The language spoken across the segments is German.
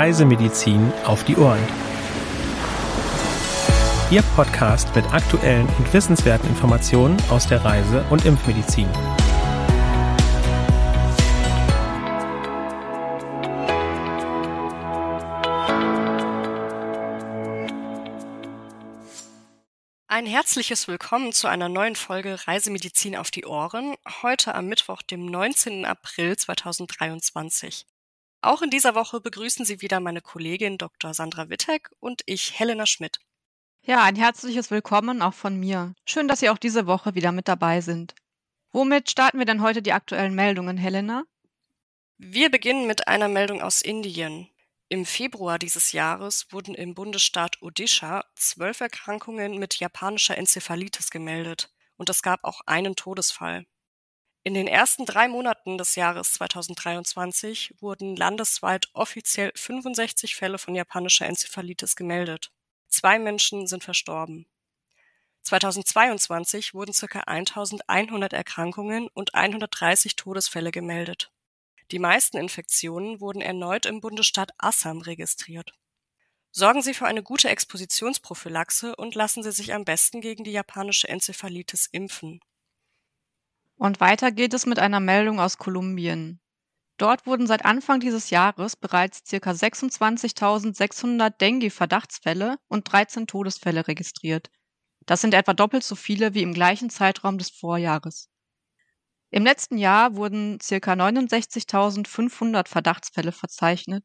Reisemedizin auf die Ohren. Ihr Podcast mit aktuellen und wissenswerten Informationen aus der Reise- und Impfmedizin. Ein herzliches Willkommen zu einer neuen Folge Reisemedizin auf die Ohren, heute am Mittwoch, dem 19. April 2023. Auch in dieser Woche begrüßen Sie wieder meine Kollegin Dr. Sandra Wittek und ich, Helena Schmidt. Ja, ein herzliches Willkommen auch von mir. Schön, dass Sie auch diese Woche wieder mit dabei sind. Womit starten wir denn heute die aktuellen Meldungen, Helena? Wir beginnen mit einer Meldung aus Indien. Im Februar dieses Jahres wurden im Bundesstaat Odisha zwölf Erkrankungen mit japanischer Enzephalitis gemeldet und es gab auch einen Todesfall. In den ersten drei Monaten des Jahres 2023 wurden landesweit offiziell 65 Fälle von japanischer Enzephalitis gemeldet. Zwei Menschen sind verstorben. 2022 wurden ca. 1100 Erkrankungen und 130 Todesfälle gemeldet. Die meisten Infektionen wurden erneut im Bundesstaat Assam registriert. Sorgen Sie für eine gute Expositionsprophylaxe und lassen Sie sich am besten gegen die japanische Enzephalitis impfen. Und weiter geht es mit einer Meldung aus Kolumbien. Dort wurden seit Anfang dieses Jahres bereits ca. 26.600 Dengue-Verdachtsfälle und 13 Todesfälle registriert. Das sind etwa doppelt so viele wie im gleichen Zeitraum des Vorjahres. Im letzten Jahr wurden ca. 69.500 Verdachtsfälle verzeichnet.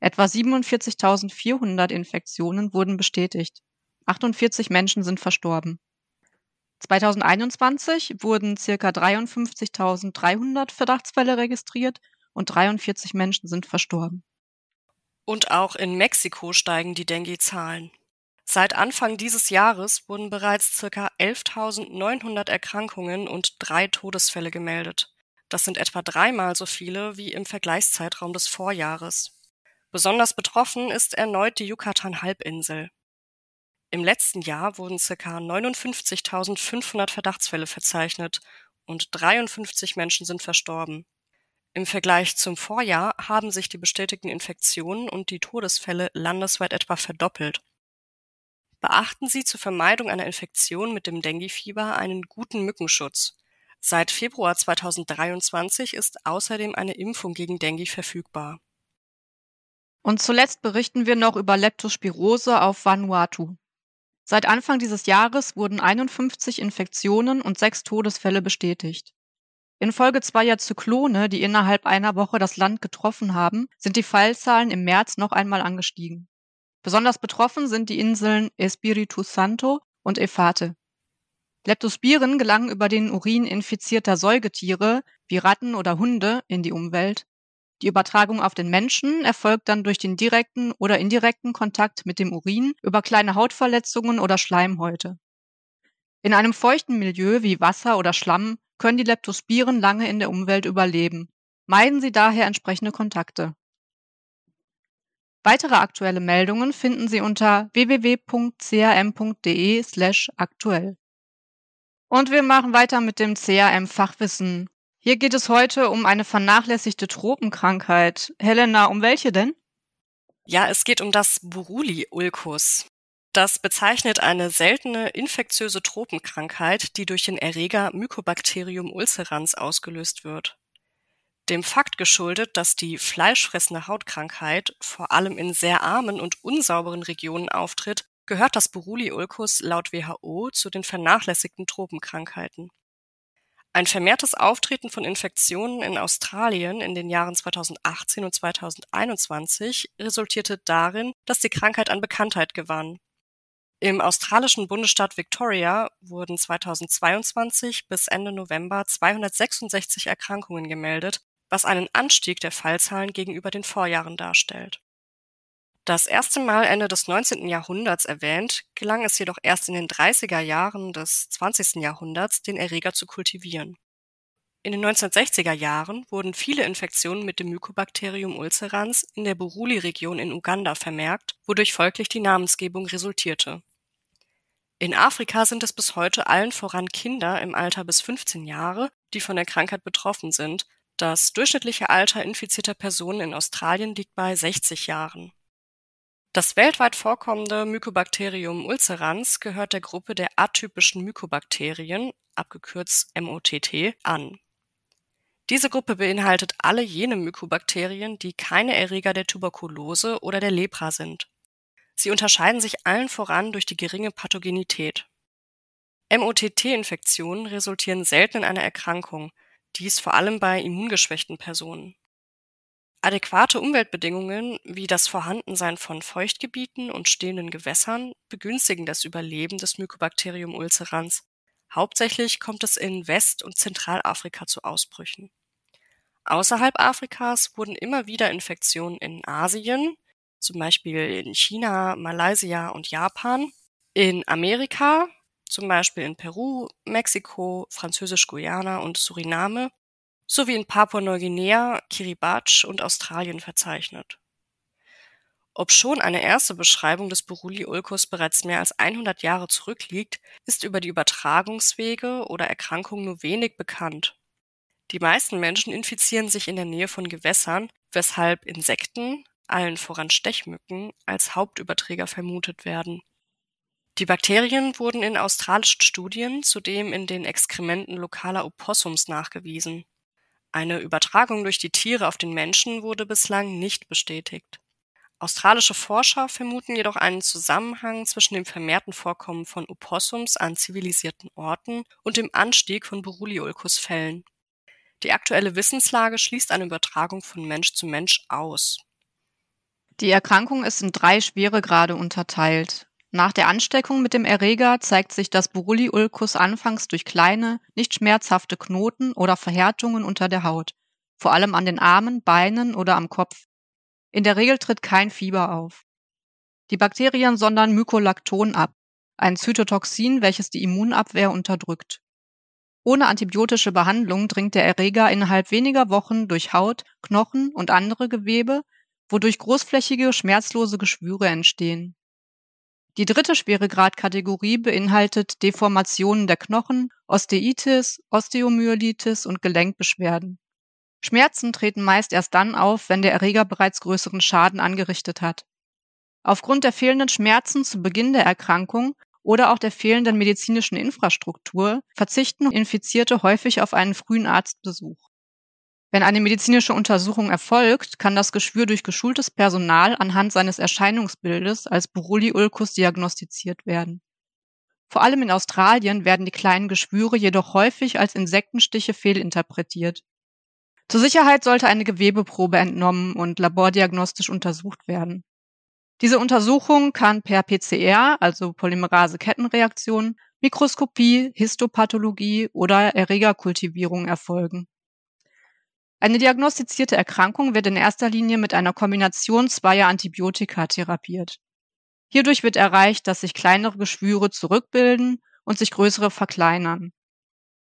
Etwa 47.400 Infektionen wurden bestätigt. 48 Menschen sind verstorben. 2021 wurden circa 53.300 Verdachtsfälle registriert und 43 Menschen sind verstorben. Und auch in Mexiko steigen die Dengue-Zahlen. Seit Anfang dieses Jahres wurden bereits circa 11.900 Erkrankungen und drei Todesfälle gemeldet. Das sind etwa dreimal so viele wie im Vergleichszeitraum des Vorjahres. Besonders betroffen ist erneut die Yucatan-Halbinsel. Im letzten Jahr wurden ca. 59.500 Verdachtsfälle verzeichnet und 53 Menschen sind verstorben. Im Vergleich zum Vorjahr haben sich die bestätigten Infektionen und die Todesfälle landesweit etwa verdoppelt. Beachten Sie zur Vermeidung einer Infektion mit dem Dengue-Fieber einen guten Mückenschutz. Seit Februar 2023 ist außerdem eine Impfung gegen Dengue verfügbar. Und zuletzt berichten wir noch über Leptospirose auf Vanuatu. Seit Anfang dieses Jahres wurden 51 Infektionen und sechs Todesfälle bestätigt. Infolge zweier Zyklone, die innerhalb einer Woche das Land getroffen haben, sind die Fallzahlen im März noch einmal angestiegen. Besonders betroffen sind die Inseln Espiritu Santo und Efate. Leptospiren gelangen über den Urin infizierter Säugetiere wie Ratten oder Hunde in die Umwelt die Übertragung auf den Menschen erfolgt dann durch den direkten oder indirekten Kontakt mit dem Urin über kleine Hautverletzungen oder Schleimhäute. In einem feuchten Milieu wie Wasser oder Schlamm können die Leptospiren lange in der Umwelt überleben. Meiden Sie daher entsprechende Kontakte. Weitere aktuelle Meldungen finden Sie unter www.cam.de/aktuell. Und wir machen weiter mit dem CAM Fachwissen hier geht es heute um eine vernachlässigte Tropenkrankheit. Helena, um welche denn? Ja, es geht um das Buruli-Ulcus. Das bezeichnet eine seltene infektiöse Tropenkrankheit, die durch den Erreger Mycobacterium ulcerans ausgelöst wird. Dem Fakt geschuldet, dass die fleischfressende Hautkrankheit vor allem in sehr armen und unsauberen Regionen auftritt, gehört das Buruli-Ulcus laut WHO zu den vernachlässigten Tropenkrankheiten. Ein vermehrtes Auftreten von Infektionen in Australien in den Jahren 2018 und 2021 resultierte darin, dass die Krankheit an Bekanntheit gewann. Im australischen Bundesstaat Victoria wurden 2022 bis Ende November 266 Erkrankungen gemeldet, was einen Anstieg der Fallzahlen gegenüber den Vorjahren darstellt das erste Mal Ende des 19. Jahrhunderts erwähnt, gelang es jedoch erst in den 30er Jahren des 20. Jahrhunderts, den Erreger zu kultivieren. In den 1960er Jahren wurden viele Infektionen mit dem Mycobacterium ulcerans in der Buruli-Region in Uganda vermerkt, wodurch folglich die Namensgebung resultierte. In Afrika sind es bis heute allen voran Kinder im Alter bis 15 Jahre, die von der Krankheit betroffen sind, Das durchschnittliche Alter infizierter Personen in Australien liegt bei 60 Jahren. Das weltweit vorkommende Mycobacterium ulcerans gehört der Gruppe der atypischen Mykobakterien, abgekürzt MOTT, an. Diese Gruppe beinhaltet alle jene Mykobakterien, die keine Erreger der Tuberkulose oder der Lepra sind. Sie unterscheiden sich allen voran durch die geringe Pathogenität. MOTT-Infektionen resultieren selten in einer Erkrankung, dies vor allem bei immungeschwächten Personen. Adäquate Umweltbedingungen wie das Vorhandensein von Feuchtgebieten und stehenden Gewässern begünstigen das Überleben des Mycobacterium ulcerans. Hauptsächlich kommt es in West- und Zentralafrika zu Ausbrüchen. Außerhalb Afrikas wurden immer wieder Infektionen in Asien, zum Beispiel in China, Malaysia und Japan, in Amerika, zum Beispiel in Peru, Mexiko, Französisch-Guyana und Suriname sowie in Papua-Neuguinea, Kiribati und Australien verzeichnet. Obschon eine erste Beschreibung des Buruli-Ulcus bereits mehr als 100 Jahre zurückliegt, ist über die Übertragungswege oder Erkrankung nur wenig bekannt. Die meisten Menschen infizieren sich in der Nähe von Gewässern, weshalb Insekten, allen voran Stechmücken, als Hauptüberträger vermutet werden. Die Bakterien wurden in australischen Studien zudem in den Exkrementen lokaler Opossums nachgewiesen. Eine Übertragung durch die Tiere auf den Menschen wurde bislang nicht bestätigt. Australische Forscher vermuten jedoch einen Zusammenhang zwischen dem vermehrten Vorkommen von Opossums an zivilisierten Orten und dem Anstieg von Borreliolkus-Fällen. Die aktuelle Wissenslage schließt eine Übertragung von Mensch zu Mensch aus. Die Erkrankung ist in drei Schweregrade unterteilt. Nach der Ansteckung mit dem Erreger zeigt sich das Buruli-Ulcus anfangs durch kleine, nicht schmerzhafte Knoten oder Verhärtungen unter der Haut, vor allem an den Armen, Beinen oder am Kopf. In der Regel tritt kein Fieber auf. Die Bakterien sondern Mykolakton ab, ein Zytotoxin, welches die Immunabwehr unterdrückt. Ohne antibiotische Behandlung dringt der Erreger innerhalb weniger Wochen durch Haut, Knochen und andere Gewebe, wodurch großflächige, schmerzlose Geschwüre entstehen. Die dritte Schweregradkategorie beinhaltet Deformationen der Knochen, Osteitis, Osteomyelitis und Gelenkbeschwerden. Schmerzen treten meist erst dann auf, wenn der Erreger bereits größeren Schaden angerichtet hat. Aufgrund der fehlenden Schmerzen zu Beginn der Erkrankung oder auch der fehlenden medizinischen Infrastruktur verzichten Infizierte häufig auf einen frühen Arztbesuch. Wenn eine medizinische Untersuchung erfolgt, kann das Geschwür durch geschultes Personal anhand seines Erscheinungsbildes als Buruli-Ulcus diagnostiziert werden. Vor allem in Australien werden die kleinen Geschwüre jedoch häufig als Insektenstiche fehlinterpretiert. Zur Sicherheit sollte eine Gewebeprobe entnommen und labordiagnostisch untersucht werden. Diese Untersuchung kann per PCR, also Polymerase-Kettenreaktion, Mikroskopie, Histopathologie oder Erregerkultivierung erfolgen. Eine diagnostizierte Erkrankung wird in erster Linie mit einer Kombination zweier Antibiotika therapiert. Hierdurch wird erreicht, dass sich kleinere Geschwüre zurückbilden und sich größere verkleinern.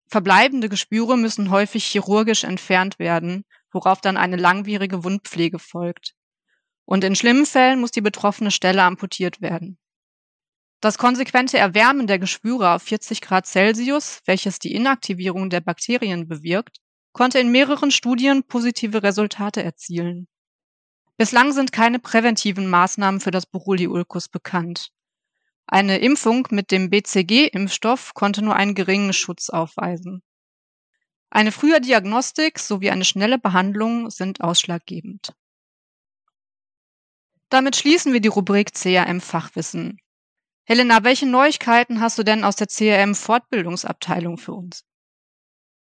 Verbleibende Geschwüre müssen häufig chirurgisch entfernt werden, worauf dann eine langwierige Wundpflege folgt. Und in schlimmen Fällen muss die betroffene Stelle amputiert werden. Das konsequente Erwärmen der Geschwüre auf 40 Grad Celsius, welches die Inaktivierung der Bakterien bewirkt, konnte in mehreren Studien positive Resultate erzielen. Bislang sind keine präventiven Maßnahmen für das Borreliolkus bekannt. Eine Impfung mit dem BCG-Impfstoff konnte nur einen geringen Schutz aufweisen. Eine frühe Diagnostik sowie eine schnelle Behandlung sind ausschlaggebend. Damit schließen wir die Rubrik CRM Fachwissen. Helena, welche Neuigkeiten hast du denn aus der CRM Fortbildungsabteilung für uns?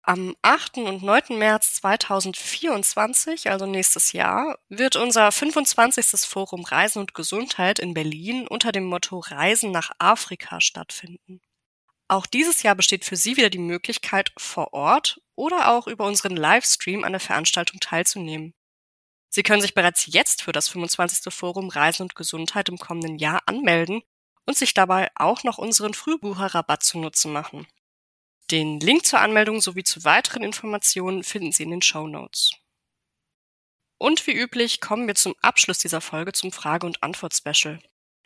Am 8. und 9. März 2024, also nächstes Jahr, wird unser 25. Forum Reisen und Gesundheit in Berlin unter dem Motto Reisen nach Afrika stattfinden. Auch dieses Jahr besteht für Sie wieder die Möglichkeit, vor Ort oder auch über unseren Livestream an der Veranstaltung teilzunehmen. Sie können sich bereits jetzt für das 25. Forum Reisen und Gesundheit im kommenden Jahr anmelden und sich dabei auch noch unseren Frühbucherrabatt zunutze machen. Den Link zur Anmeldung sowie zu weiteren Informationen finden Sie in den Show Notes. Und wie üblich kommen wir zum Abschluss dieser Folge zum Frage- und Antwort-Special.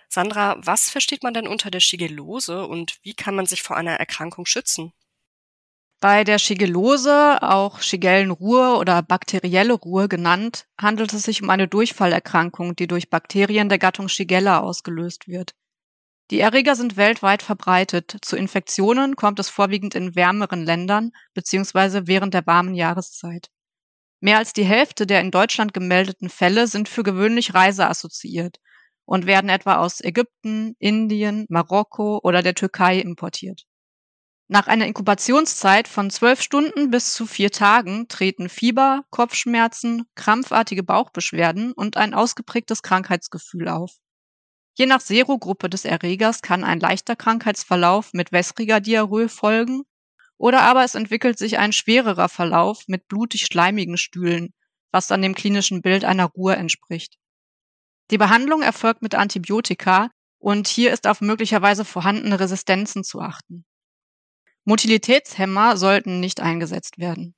Sandra, was versteht man denn unter der Shigellose und wie kann man sich vor einer Erkrankung schützen? Bei der Shigellose, auch Shigellenruhe oder bakterielle Ruhe genannt, handelt es sich um eine Durchfallerkrankung, die durch Bakterien der Gattung Shigella ausgelöst wird. Die Erreger sind weltweit verbreitet. Zu Infektionen kommt es vorwiegend in wärmeren Ländern bzw. während der warmen Jahreszeit. Mehr als die Hälfte der in Deutschland gemeldeten Fälle sind für gewöhnlich reiseassoziiert und werden etwa aus Ägypten, Indien, Marokko oder der Türkei importiert. Nach einer Inkubationszeit von zwölf Stunden bis zu vier Tagen treten Fieber, Kopfschmerzen, krampfartige Bauchbeschwerden und ein ausgeprägtes Krankheitsgefühl auf. Je nach Serogruppe des Erregers kann ein leichter Krankheitsverlauf mit wässriger Diarrhoe folgen oder aber es entwickelt sich ein schwererer Verlauf mit blutig-schleimigen Stühlen, was dann dem klinischen Bild einer Ruhe entspricht. Die Behandlung erfolgt mit Antibiotika und hier ist auf möglicherweise vorhandene Resistenzen zu achten. Motilitätshemmer sollten nicht eingesetzt werden.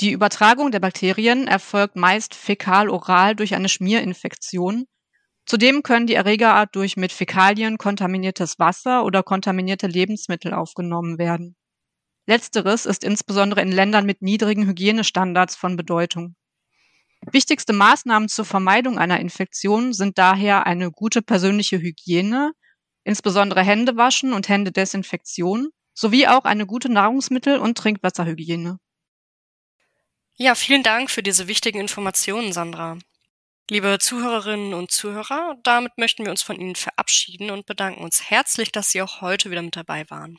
Die Übertragung der Bakterien erfolgt meist fäkal-oral durch eine Schmierinfektion. Zudem können die Erregerart durch mit Fäkalien kontaminiertes Wasser oder kontaminierte Lebensmittel aufgenommen werden. Letzteres ist insbesondere in Ländern mit niedrigen Hygienestandards von Bedeutung. Wichtigste Maßnahmen zur Vermeidung einer Infektion sind daher eine gute persönliche Hygiene, insbesondere Händewaschen und Händedesinfektion, sowie auch eine gute Nahrungsmittel- und Trinkwasserhygiene. Ja, vielen Dank für diese wichtigen Informationen, Sandra. Liebe Zuhörerinnen und Zuhörer, damit möchten wir uns von Ihnen verabschieden und bedanken uns herzlich, dass Sie auch heute wieder mit dabei waren.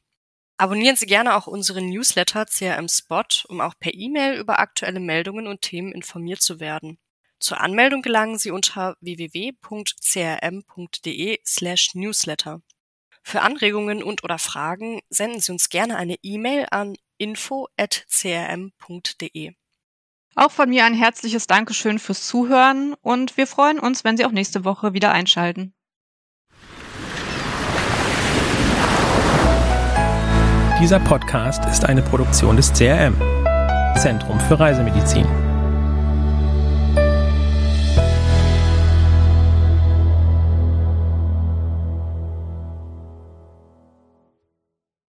Abonnieren Sie gerne auch unseren Newsletter CRM Spot, um auch per E-Mail über aktuelle Meldungen und Themen informiert zu werden. Zur Anmeldung gelangen Sie unter www.crm.de slash newsletter. Für Anregungen und oder Fragen senden Sie uns gerne eine E-Mail an info.crm.de. Auch von mir ein herzliches Dankeschön fürs Zuhören und wir freuen uns, wenn Sie auch nächste Woche wieder einschalten. Dieser Podcast ist eine Produktion des CRM, Zentrum für Reisemedizin.